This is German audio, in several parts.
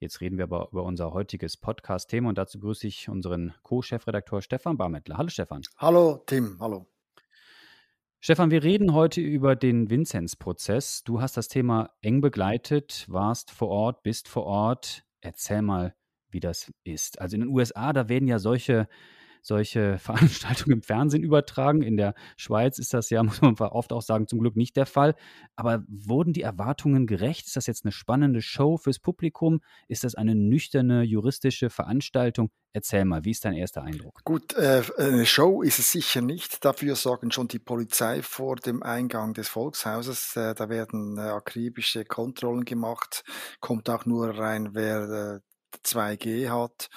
Jetzt reden wir aber über unser heutiges Podcast-Thema und dazu grüße ich unseren Co-Chefredakteur Stefan Barmettler. Hallo Stefan. Hallo Tim, hallo. Stefan, wir reden heute über den Vinzenz-Prozess. Du hast das Thema eng begleitet, warst vor Ort, bist vor Ort. Erzähl mal, wie das ist. Also in den USA, da werden ja solche solche Veranstaltungen im Fernsehen übertragen. In der Schweiz ist das ja, muss man oft auch sagen, zum Glück nicht der Fall. Aber wurden die Erwartungen gerecht? Ist das jetzt eine spannende Show fürs Publikum? Ist das eine nüchterne juristische Veranstaltung? Erzähl mal, wie ist dein erster Eindruck? Gut, äh, eine Show ist es sicher nicht. Dafür sorgen schon die Polizei vor dem Eingang des Volkshauses. Äh, da werden äh, akribische Kontrollen gemacht. Kommt auch nur rein, wer 2G hat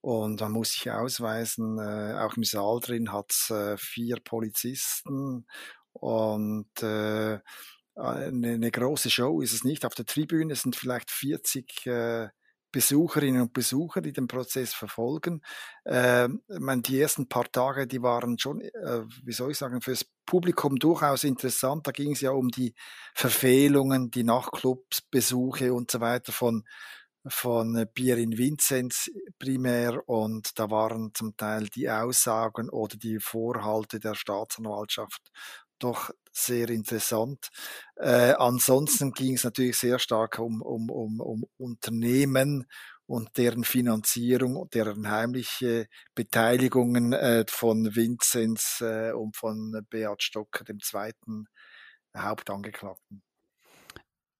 und man muss sich ausweisen. Äh, auch im Saal drin hat es äh, vier Polizisten und äh, eine, eine, große Show ist es nicht. Auf der Tribüne sind vielleicht 40 äh, Besucherinnen und Besucher, die den Prozess verfolgen. Äh, meine, die ersten paar Tage, die waren schon, äh, wie soll ich sagen, fürs Publikum durchaus interessant. Da ging es ja um die Verfehlungen, die Nachtclubsbesuche und so weiter von von Pierin Vinzenz primär und da waren zum Teil die Aussagen oder die Vorhalte der Staatsanwaltschaft doch sehr interessant. Äh, ansonsten ging es natürlich sehr stark um, um, um, um Unternehmen und deren Finanzierung und deren heimliche Beteiligungen äh, von Vinzenz äh, und von Beat Stocker, dem zweiten Hauptangeklagten.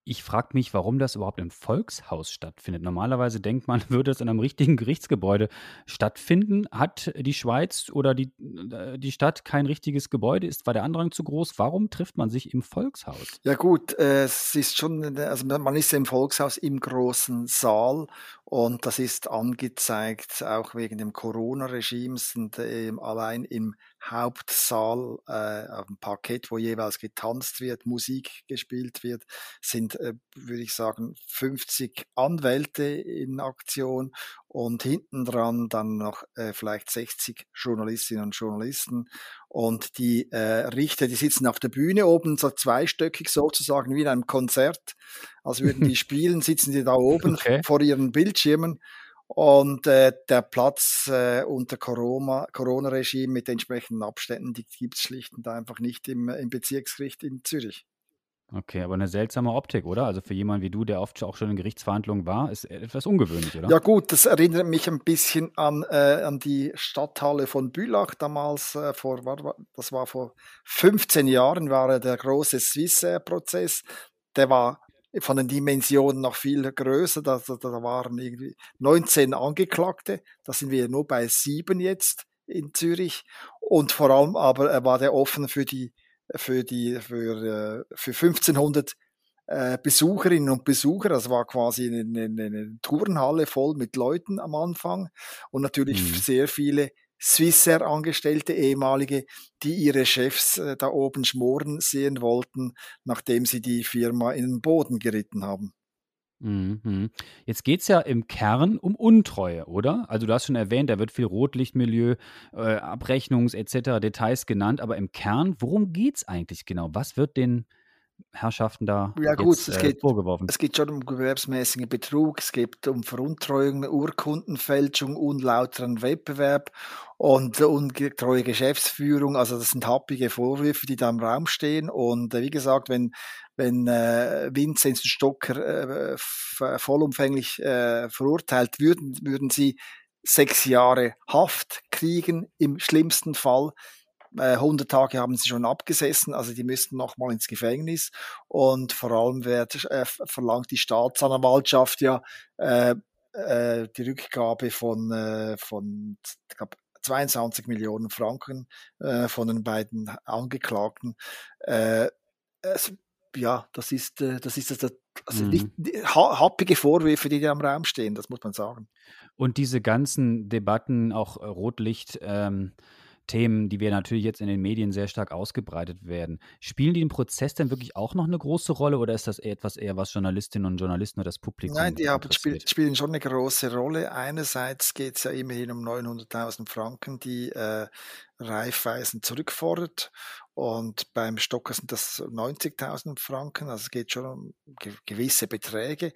Ich frage mich, warum das überhaupt im Volkshaus stattfindet. Normalerweise denkt man, würde es in einem richtigen Gerichtsgebäude stattfinden. Hat die Schweiz oder die, äh, die Stadt kein richtiges Gebäude? Ist, war der Andrang zu groß? Warum trifft man sich im Volkshaus? Ja gut, äh, es ist schon, also man ist im Volkshaus im großen Saal und das ist angezeigt, auch wegen dem Corona-Regime sind äh, allein im Hauptsaal äh, auf dem Parkett, wo jeweils getanzt wird, Musik gespielt wird, sind, äh, würde ich sagen, 50 Anwälte in Aktion und hinten dran dann noch äh, vielleicht 60 Journalistinnen und Journalisten. Und die äh, Richter, die sitzen auf der Bühne oben, so zweistöckig sozusagen wie in einem Konzert, als würden die spielen, sitzen die da oben okay. vor ihren Bildschirmen und äh, der Platz äh, unter Corona-Regime Corona mit entsprechenden Abständen, die gibt es schlicht und einfach nicht im, im Bezirksgericht in Zürich. Okay, aber eine seltsame Optik, oder? Also für jemanden wie du, der oft auch schon in Gerichtsverhandlungen war, ist etwas ungewöhnlich, oder? Ja gut, das erinnert mich ein bisschen an, äh, an die Stadthalle von Bülach damals, äh, vor, das war vor 15 Jahren, war der große Swissair-Prozess. Der war von den Dimensionen noch viel größer. Da, da, da waren irgendwie 19 Angeklagte. Da sind wir nur bei sieben jetzt in Zürich. Und vor allem aber war der offen für die, für die, für, äh, für 1500 äh, Besucherinnen und Besucher. Das war quasi eine, eine, eine Turnhalle voll mit Leuten am Anfang und natürlich mhm. sehr viele Swissair-Angestellte, ehemalige, die ihre Chefs äh, da oben schmoren sehen wollten, nachdem sie die Firma in den Boden geritten haben. Mhm. Jetzt geht es ja im Kern um Untreue, oder? Also du hast schon erwähnt, da wird viel Rotlichtmilieu, äh, Abrechnungs- etc. Details genannt, aber im Kern, worum geht es eigentlich genau? Was wird den Herrschaften da ja, gut, jetzt, es äh, geht, vorgeworfen? Es geht schon um gewerbsmäßigen Betrug, es geht um Veruntreuung, Urkundenfälschung, unlauteren Wettbewerb und untreue Geschäftsführung. Also das sind happige Vorwürfe, die da im Raum stehen. Und äh, wie gesagt, wenn wenn äh, Vinzenz Stocker äh, vollumfänglich äh, verurteilt würden, würden sie sechs Jahre Haft kriegen im schlimmsten Fall. 100 äh, Tage haben sie schon abgesessen, also die müssten nochmal ins Gefängnis und vor allem wird, äh, verlangt die Staatsanwaltschaft ja äh, äh, die Rückgabe von, äh, von ich glaub, 22 Millionen Franken äh, von den beiden Angeklagten. Äh, es, ja, das ist, äh, das ist das also mhm. nicht, happige Vorwürfe, die da im Raum stehen, das muss man sagen. Und diese ganzen Debatten, auch äh, Rotlicht, ähm, Themen, die wir natürlich jetzt in den Medien sehr stark ausgebreitet werden. Spielen die im Prozess denn wirklich auch noch eine große Rolle oder ist das etwas eher, was Journalistinnen und Journalisten oder das Publikum Nein, die haben, spiel, spielen schon eine große Rolle. Einerseits geht es ja immerhin um 900.000 Franken, die äh, Raiffeisen zurückfordert und beim Stocker sind das 90.000 Franken, also es geht schon um gewisse Beträge.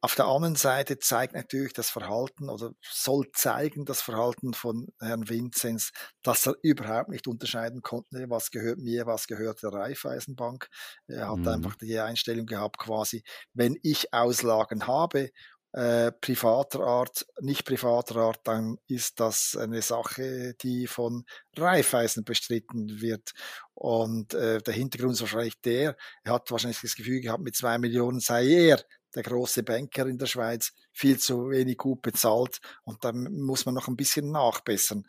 Auf der anderen Seite zeigt natürlich das Verhalten oder soll zeigen das Verhalten von Herrn Vinzenz, dass er überhaupt nicht unterscheiden konnte, was gehört mir, was gehört der Raiffeisenbank. Er hat mhm. einfach die Einstellung gehabt, quasi, wenn ich Auslagen habe, äh, privater Art, nicht privater Art, dann ist das eine Sache, die von Raiffeisen bestritten wird. Und äh, der Hintergrund ist wahrscheinlich der, er hat wahrscheinlich das Gefühl gehabt, mit zwei Millionen sei er der große Banker in der Schweiz, viel zu wenig gut bezahlt und da muss man noch ein bisschen nachbessern.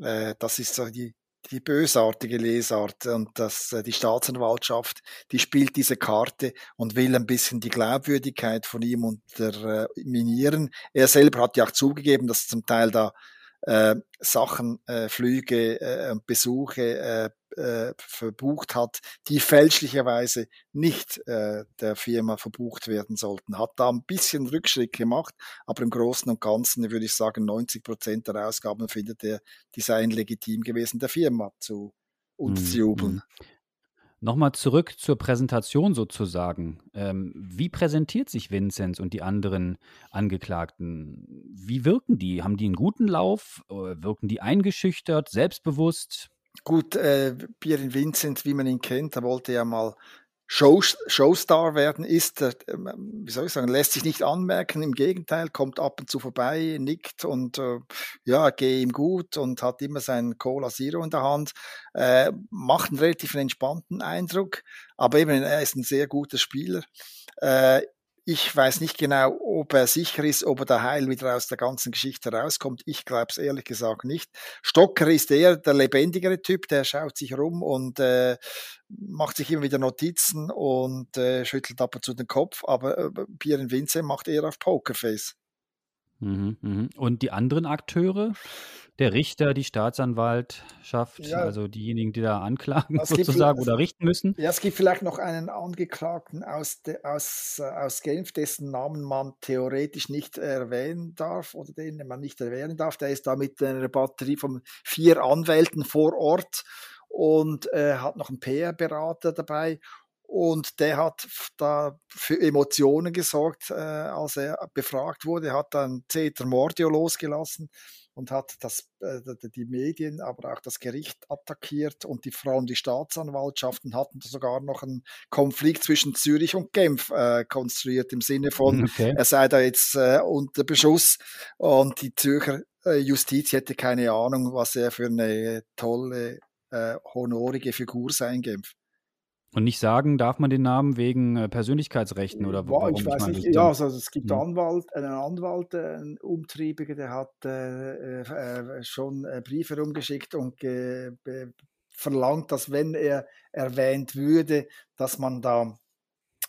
Äh, das ist so die, die bösartige Lesart und dass äh, die Staatsanwaltschaft, die spielt diese Karte und will ein bisschen die Glaubwürdigkeit von ihm unterminieren. Er selber hat ja auch zugegeben, dass zum Teil da äh, Sachen, äh, Flüge äh, Besuche äh, äh, verbucht hat, die fälschlicherweise nicht äh, der Firma verbucht werden sollten. Hat da ein bisschen Rückschritt gemacht, aber im Großen und Ganzen würde ich sagen, 90 Prozent der Ausgaben findet er, die seien legitim gewesen, der Firma zu unterzujubeln. Mhm. Nochmal zurück zur Präsentation sozusagen. Ähm, wie präsentiert sich Vinzenz und die anderen Angeklagten? Wie wirken die? Haben die einen guten Lauf? Wirken die eingeschüchtert, selbstbewusst? Gut, äh, Pierin Vincent, wie man ihn kennt, da wollte ja mal Show, Showstar werden ist, äh, wie soll ich sagen, lässt sich nicht anmerken, im Gegenteil, kommt ab und zu vorbei, nickt und äh, ja, geht ihm gut und hat immer seinen Cola Zero in der Hand, äh, macht einen relativ entspannten Eindruck, aber eben, er ist ein sehr guter Spieler. Äh, ich weiß nicht genau, ob er sicher ist, ob er da heil wieder aus der ganzen Geschichte rauskommt. Ich glaube es ehrlich gesagt nicht. Stocker ist eher der lebendigere Typ, der schaut sich rum und äh, macht sich immer wieder Notizen und äh, schüttelt ab und zu den Kopf. Aber äh, Pierre Vince macht eher auf Pokerface. Mhm, mhm. Und die anderen Akteure? Der Richter, die Staatsanwaltschaft, ja. also diejenigen, die da anklagen sozusagen oder richten müssen. Ja, es gibt vielleicht noch einen Angeklagten aus, de, aus, äh, aus Genf, dessen Namen man theoretisch nicht erwähnen darf oder den man nicht erwähnen darf. Der ist da mit einer Batterie von vier Anwälten vor Ort und äh, hat noch einen PR-Berater dabei und der hat da für Emotionen gesorgt, äh, als er befragt wurde, hat dann Ceter Mordio losgelassen und hat das, äh, die Medien, aber auch das Gericht attackiert und die Frauen, die Staatsanwaltschaften hatten sogar noch einen Konflikt zwischen Zürich und Genf äh, konstruiert im Sinne von, okay. er sei da jetzt äh, unter Beschuss und die Zürcher äh, Justiz hätte keine Ahnung, was er für eine tolle, äh, honorige Figur sei in Genf. Und nicht sagen, darf man den Namen wegen äh, Persönlichkeitsrechten oder Boah, warum? Ich weiß nicht, ja, also es gibt hm. Anwalt, einen Anwalt, äh, einen Umtriebiger, der hat äh, äh, schon äh, Briefe rumgeschickt und verlangt, dass wenn er erwähnt würde, dass man da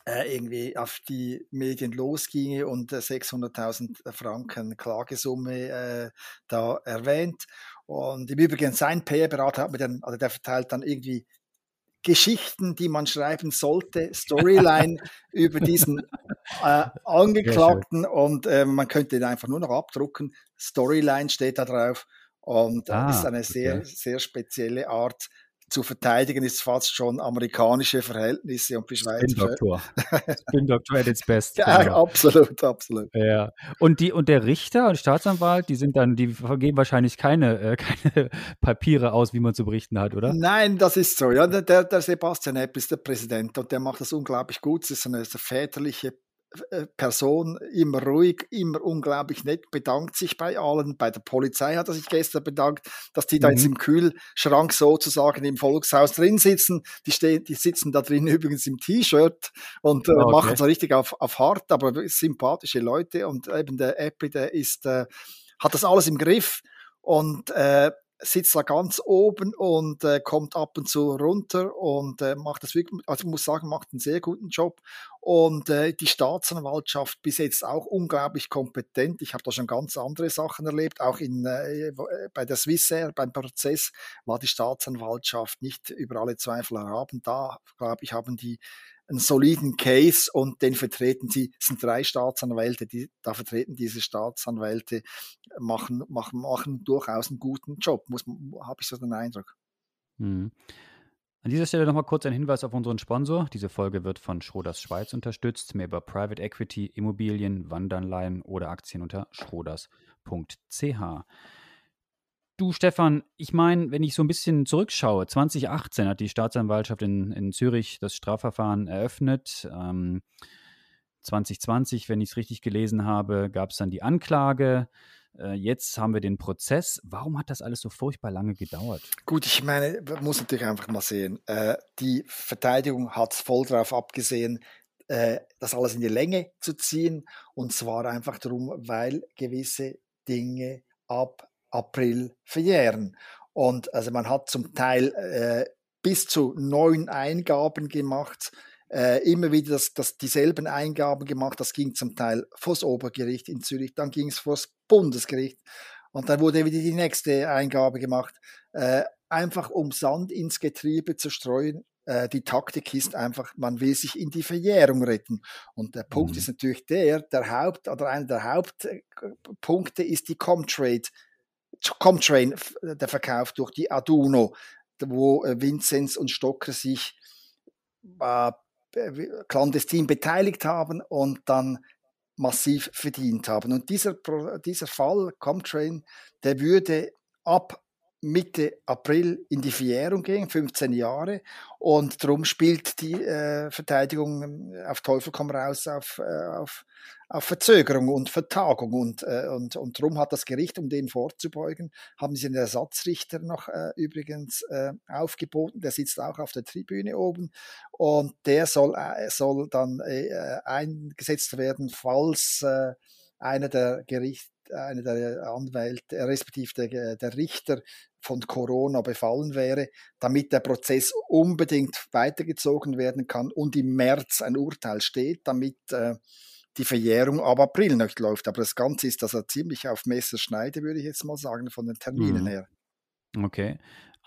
äh, irgendwie auf die Medien losginge und 600.000 Franken Klagesumme da erwähnt. Und im Übrigen sein PR-Berater hat mir dann, also der verteilt dann irgendwie Geschichten, die man schreiben sollte, Storyline über diesen äh, Angeklagten und äh, man könnte ihn einfach nur noch abdrucken. Storyline steht da drauf und ah, ist eine sehr, okay. sehr spezielle Art zu verteidigen ist fast schon amerikanische Verhältnisse und für Schweizer. Spin-Doktor. Spin-Doktor at its best. Ja, genau. absolut, absolut. Ja. Und, die, und der Richter und Staatsanwalt, die sind dann, die vergeben wahrscheinlich keine, äh, keine Papiere aus, wie man zu berichten hat, oder? Nein, das ist so. Ja, der, der Sebastian Epp ist der Präsident und der macht das unglaublich gut. Es ist eine väterliche äh, Person immer ruhig, immer unglaublich nett, bedankt sich bei allen. Bei der Polizei hat er sich gestern bedankt, dass die da jetzt mhm. im Kühlschrank sozusagen im Volkshaus drin sitzen. Die, stehen, die sitzen da drin übrigens im T-Shirt und äh, okay. machen so richtig auf, auf hart, aber sympathische Leute. Und eben der Apple, der ist, äh, hat das alles im Griff. Und äh, sitzt da ganz oben und äh, kommt ab und zu runter und äh, macht das wirklich, also muss sagen, macht einen sehr guten Job. Und äh, die Staatsanwaltschaft bis jetzt auch unglaublich kompetent. Ich habe da schon ganz andere Sachen erlebt. Auch in, äh, bei der Swissair, beim Prozess, war die Staatsanwaltschaft nicht über alle Zweifel erhaben. Da, glaube ich, haben die einen soliden Case und den vertreten sie, es sind drei Staatsanwälte, die da vertreten diese Staatsanwälte, machen, machen, machen durchaus einen guten Job, habe ich so den Eindruck. Mhm. An dieser Stelle nochmal kurz ein Hinweis auf unseren Sponsor. Diese Folge wird von Schroders Schweiz unterstützt. Mehr über Private Equity, Immobilien, Wandanleihen oder Aktien unter schroders.ch. Du, Stefan, ich meine, wenn ich so ein bisschen zurückschaue, 2018 hat die Staatsanwaltschaft in, in Zürich das Strafverfahren eröffnet. Ähm, 2020, wenn ich es richtig gelesen habe, gab es dann die Anklage. Äh, jetzt haben wir den Prozess. Warum hat das alles so furchtbar lange gedauert? Gut, ich meine, man muss natürlich einfach mal sehen. Äh, die Verteidigung hat es voll darauf abgesehen, äh, das alles in die Länge zu ziehen. Und zwar einfach darum, weil gewisse Dinge ab April verjähren. Und also man hat zum Teil äh, bis zu neun Eingaben gemacht, äh, immer wieder das, das, dieselben Eingaben gemacht. Das ging zum Teil vors Obergericht in Zürich, dann ging es vors Bundesgericht und dann wurde wieder die nächste Eingabe gemacht. Äh, einfach um Sand ins Getriebe zu streuen. Äh, die Taktik ist einfach, man will sich in die Verjährung retten. Und der Punkt mhm. ist natürlich der, der Haupt oder einer der Hauptpunkte ist die Comtrade Comtrain, der Verkauf durch die Aduno, wo äh, Vinzenz und Stocker sich äh, clandestin beteiligt haben und dann massiv verdient haben. Und dieser, dieser Fall, Comtrain, der würde ab Mitte April in die Verjährung gehen, 15 Jahre. Und darum spielt die äh, Verteidigung ähm, auf Teufel komm raus auf, äh, auf, auf Verzögerung und Vertagung. Und, äh, und, und darum hat das Gericht, um dem vorzubeugen, haben sie einen Ersatzrichter noch äh, übrigens äh, aufgeboten. Der sitzt auch auf der Tribüne oben. Und der soll, äh, soll dann eingesetzt werden, falls einer der Gericht, einer der Anwälte, äh, respektive der, der Richter von Corona befallen wäre, damit der Prozess unbedingt weitergezogen werden kann und im März ein Urteil steht, damit äh, die Verjährung ab April nicht läuft. Aber das Ganze ist also ziemlich auf Messerschneide, würde ich jetzt mal sagen, von den Terminen mhm. her. Okay.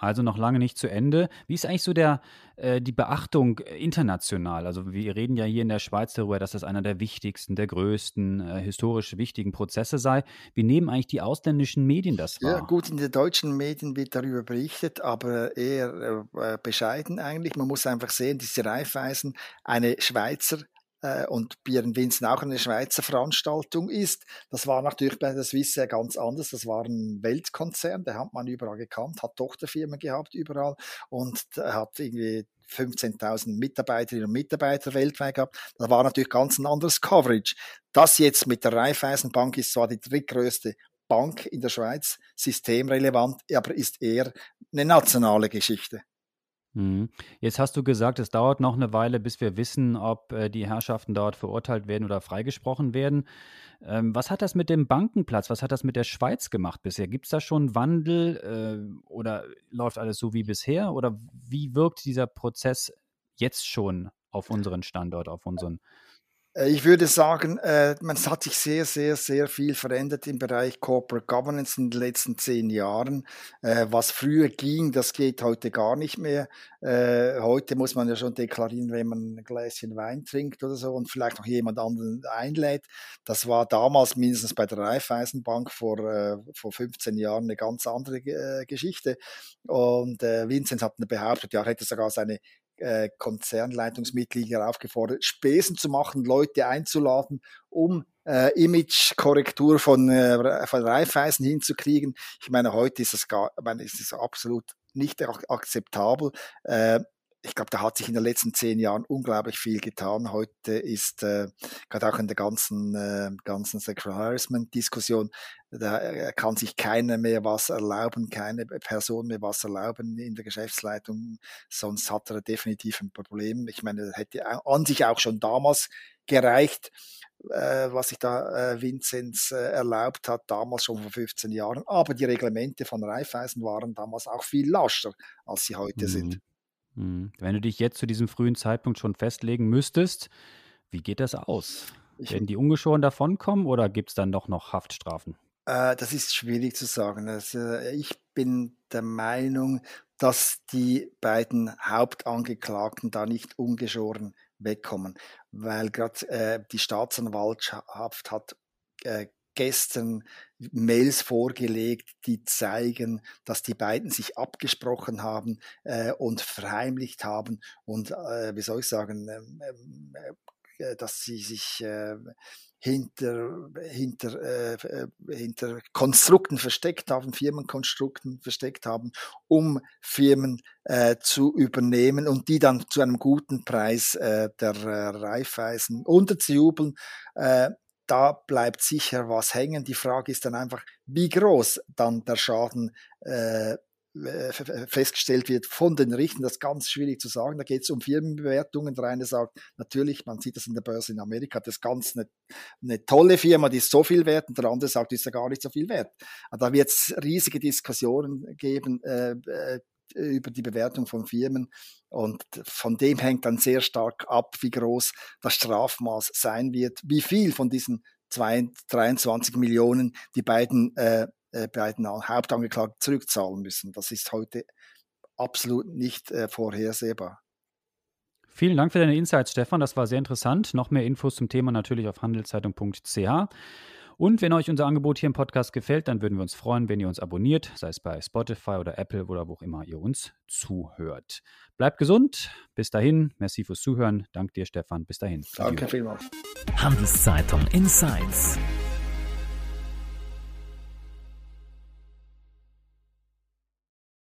Also noch lange nicht zu Ende. Wie ist eigentlich so der, äh, die Beachtung international? Also wir reden ja hier in der Schweiz darüber, dass das einer der wichtigsten, der größten, äh, historisch wichtigen Prozesse sei. Wie nehmen eigentlich die ausländischen Medien das wahr? Ja gut, in den deutschen Medien wird darüber berichtet, aber eher äh, bescheiden eigentlich. Man muss einfach sehen, diese Reifeisen, eine Schweizer äh, und Bieren Winzen auch eine Schweizer Veranstaltung ist. Das war natürlich bei der Swissair ganz anders. Das war ein Weltkonzern, der hat man überall gekannt, hat Tochterfirmen gehabt überall und hat irgendwie 15.000 Mitarbeiterinnen und Mitarbeiter weltweit gehabt. Das war natürlich ganz ein anderes Coverage. Das jetzt mit der Raiffeisenbank ist zwar die drittgrößte Bank in der Schweiz, systemrelevant, aber ist eher eine nationale Geschichte. Mhm. Jetzt hast du gesagt, es dauert noch eine Weile, bis wir wissen, ob äh, die Herrschaften dort verurteilt werden oder freigesprochen werden. Ähm, was hat das mit dem Bankenplatz, was hat das mit der Schweiz gemacht bisher? Gibt es da schon Wandel äh, oder läuft alles so wie bisher? Oder wie wirkt dieser Prozess jetzt schon auf unseren Standort, auf unseren ich würde sagen, äh, man hat sich sehr, sehr, sehr viel verändert im Bereich Corporate Governance in den letzten zehn Jahren. Äh, was früher ging, das geht heute gar nicht mehr. Heute muss man ja schon deklarieren, wenn man ein Gläschen Wein trinkt oder so und vielleicht noch jemand anderen einlädt. Das war damals mindestens bei der Raiffeisenbank vor, vor 15 Jahren eine ganz andere Geschichte. Und Vincent hat behauptet, ja, hätte sogar seine äh, Konzernleitungsmitglieder aufgefordert, Spesen zu machen, Leute einzuladen, um äh, Imagekorrektur von, äh, von Raiffeisen hinzukriegen. Ich meine, heute ist es gar, ich meine, ist es absolut nicht akzeptabel. Äh, ich glaube, da hat sich in den letzten zehn Jahren unglaublich viel getan. Heute ist äh, gerade auch in der ganzen äh, ganzen Sexual Harassment Diskussion, da äh, kann sich keiner mehr was erlauben, keine Person mehr was erlauben in der Geschäftsleitung. Sonst hat er definitiv ein Problem. Ich meine, er hätte an sich auch schon damals gereicht, äh, was sich da äh, Vinzenz äh, erlaubt hat, damals schon vor 15 Jahren. Aber die Reglemente von Raiffeisen waren damals auch viel lascher, als sie heute mhm. sind. Mhm. Wenn du dich jetzt zu diesem frühen Zeitpunkt schon festlegen müsstest, wie geht das aus? Ich, Werden die ungeschoren davonkommen oder gibt es dann doch noch Haftstrafen? Äh, das ist schwierig zu sagen. Also ich bin der Meinung, dass die beiden Hauptangeklagten da nicht ungeschoren wegkommen, weil gerade äh, die Staatsanwaltschaft hat äh, gestern Mails vorgelegt, die zeigen, dass die beiden sich abgesprochen haben äh, und verheimlicht haben und, äh, wie soll ich sagen, ähm, ähm, äh, dass sie sich äh, hinter, hinter, äh, äh, hinter Konstrukten versteckt haben, Firmenkonstrukten versteckt haben, um Firmen äh, zu übernehmen und die dann zu einem guten Preis äh, der äh, Raiffeisen unterzujubeln. Da bleibt sicher was hängen. Die Frage ist dann einfach, wie groß dann der Schaden äh, äh, festgestellt wird von den Richtern, das ist ganz schwierig zu sagen. Da geht es um Firmenbewertungen. Der eine sagt, natürlich, man sieht das in der Börse in Amerika, das ist ganz eine, eine tolle Firma, die ist so viel wert, und der andere sagt, die ist ja gar nicht so viel wert. Da wird es riesige Diskussionen geben äh, äh, über die Bewertung von Firmen und von dem hängt dann sehr stark ab, wie groß das Strafmaß sein wird, wie viel von diesen 23 Millionen die beiden äh, äh, beiden Hauptangeklagten zurückzahlen müssen. Das ist heute absolut nicht äh, vorhersehbar. Vielen Dank für deine Insights, Stefan. Das war sehr interessant. Noch mehr Infos zum Thema natürlich auf handelszeitung.ch. Und wenn euch unser Angebot hier im Podcast gefällt, dann würden wir uns freuen, wenn ihr uns abonniert, sei es bei Spotify oder Apple oder wo auch immer ihr uns zuhört. Bleibt gesund. Bis dahin. Merci fürs Zuhören. Dank dir, Stefan. Bis dahin. Danke vielmals. Handelszeitung Insights.